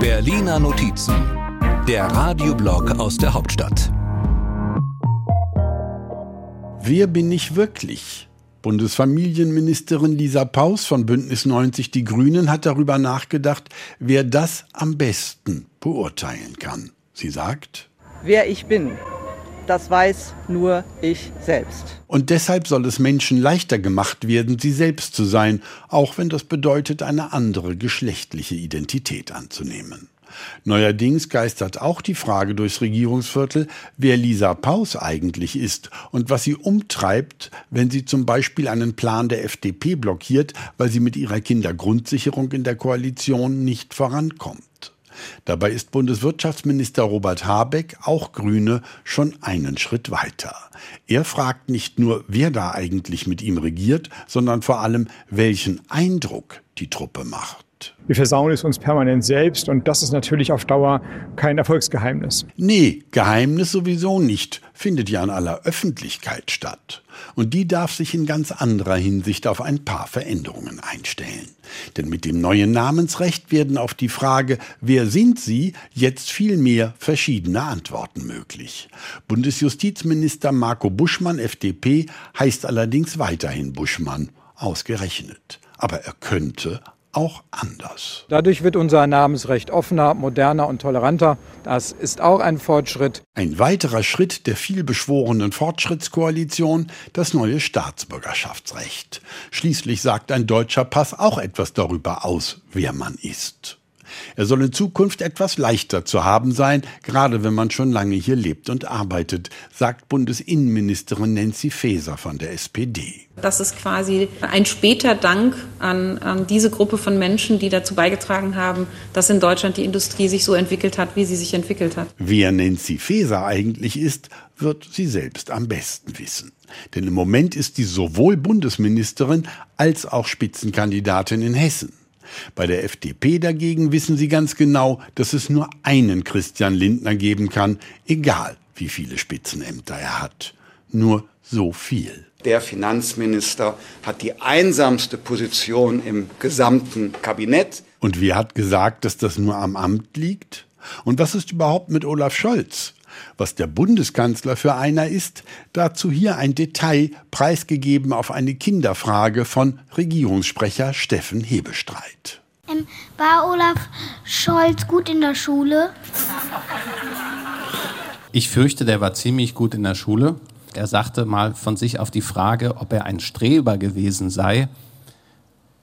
Berliner Notizen, der Radioblog aus der Hauptstadt. Wer bin ich wirklich? Bundesfamilienministerin Lisa Paus von Bündnis 90 Die Grünen hat darüber nachgedacht, wer das am besten beurteilen kann. Sie sagt, wer ich bin, das weiß nur ich selbst. Und deshalb soll es Menschen leichter gemacht werden, sie selbst zu sein, auch wenn das bedeutet, eine andere geschlechtliche Identität anzunehmen. Neuerdings geistert auch die Frage durchs Regierungsviertel, wer Lisa Paus eigentlich ist und was sie umtreibt, wenn sie zum Beispiel einen Plan der FDP blockiert, weil sie mit ihrer Kindergrundsicherung in der Koalition nicht vorankommt. Dabei ist Bundeswirtschaftsminister Robert Habeck, auch Grüne, schon einen Schritt weiter. Er fragt nicht nur, wer da eigentlich mit ihm regiert, sondern vor allem, welchen Eindruck die Truppe macht. Wir versauen es uns permanent selbst und das ist natürlich auf Dauer kein Erfolgsgeheimnis. Nee, Geheimnis sowieso nicht, findet ja in aller Öffentlichkeit statt. Und die darf sich in ganz anderer Hinsicht auf ein paar Veränderungen einstellen. Denn mit dem neuen Namensrecht werden auf die Frage, wer sind Sie, jetzt viel mehr verschiedene Antworten möglich. Bundesjustizminister Marco Buschmann, FDP, heißt allerdings weiterhin Buschmann, ausgerechnet. Aber er könnte auch anders. Dadurch wird unser Namensrecht offener, moderner und toleranter. Das ist auch ein Fortschritt. Ein weiterer Schritt der vielbeschworenen Fortschrittskoalition, das neue Staatsbürgerschaftsrecht. Schließlich sagt ein deutscher Pass auch etwas darüber aus, wer man ist. Er soll in Zukunft etwas leichter zu haben sein, gerade wenn man schon lange hier lebt und arbeitet, sagt Bundesinnenministerin Nancy Faeser von der SPD. Das ist quasi ein später Dank an, an, diese Gruppe von Menschen, die dazu beigetragen haben, dass in Deutschland die Industrie sich so entwickelt hat, wie sie sich entwickelt hat. Wer Nancy Faeser eigentlich ist, wird sie selbst am besten wissen. Denn im Moment ist sie sowohl Bundesministerin als auch Spitzenkandidatin in Hessen. Bei der FDP dagegen wissen sie ganz genau, dass es nur einen Christian Lindner geben kann, egal wie viele Spitzenämter er hat. Nur so viel. Der Finanzminister hat die einsamste Position im gesamten Kabinett. Und wer hat gesagt, dass das nur am Amt liegt? Und was ist überhaupt mit Olaf Scholz? Was der Bundeskanzler für einer ist, dazu hier ein Detail, preisgegeben auf eine Kinderfrage von Regierungssprecher Steffen Hebestreit. Ähm, war Olaf Scholz gut in der Schule? Ich fürchte, der war ziemlich gut in der Schule. Er sagte mal von sich auf die Frage, ob er ein Streber gewesen sei.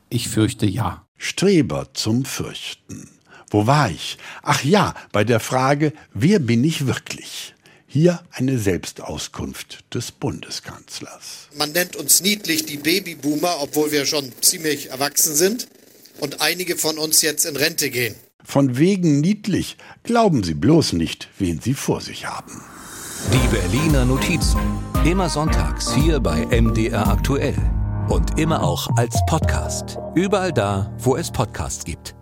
Ich fürchte ja. Streber zum Fürchten. Wo war ich? Ach ja, bei der Frage, wer bin ich wirklich? Hier eine Selbstauskunft des Bundeskanzlers. Man nennt uns niedlich die Babyboomer, obwohl wir schon ziemlich erwachsen sind und einige von uns jetzt in Rente gehen. Von wegen niedlich. Glauben Sie bloß nicht, wen Sie vor sich haben. Die Berliner Notizen. Immer sonntags hier bei MDR aktuell. Und immer auch als Podcast. Überall da, wo es Podcasts gibt.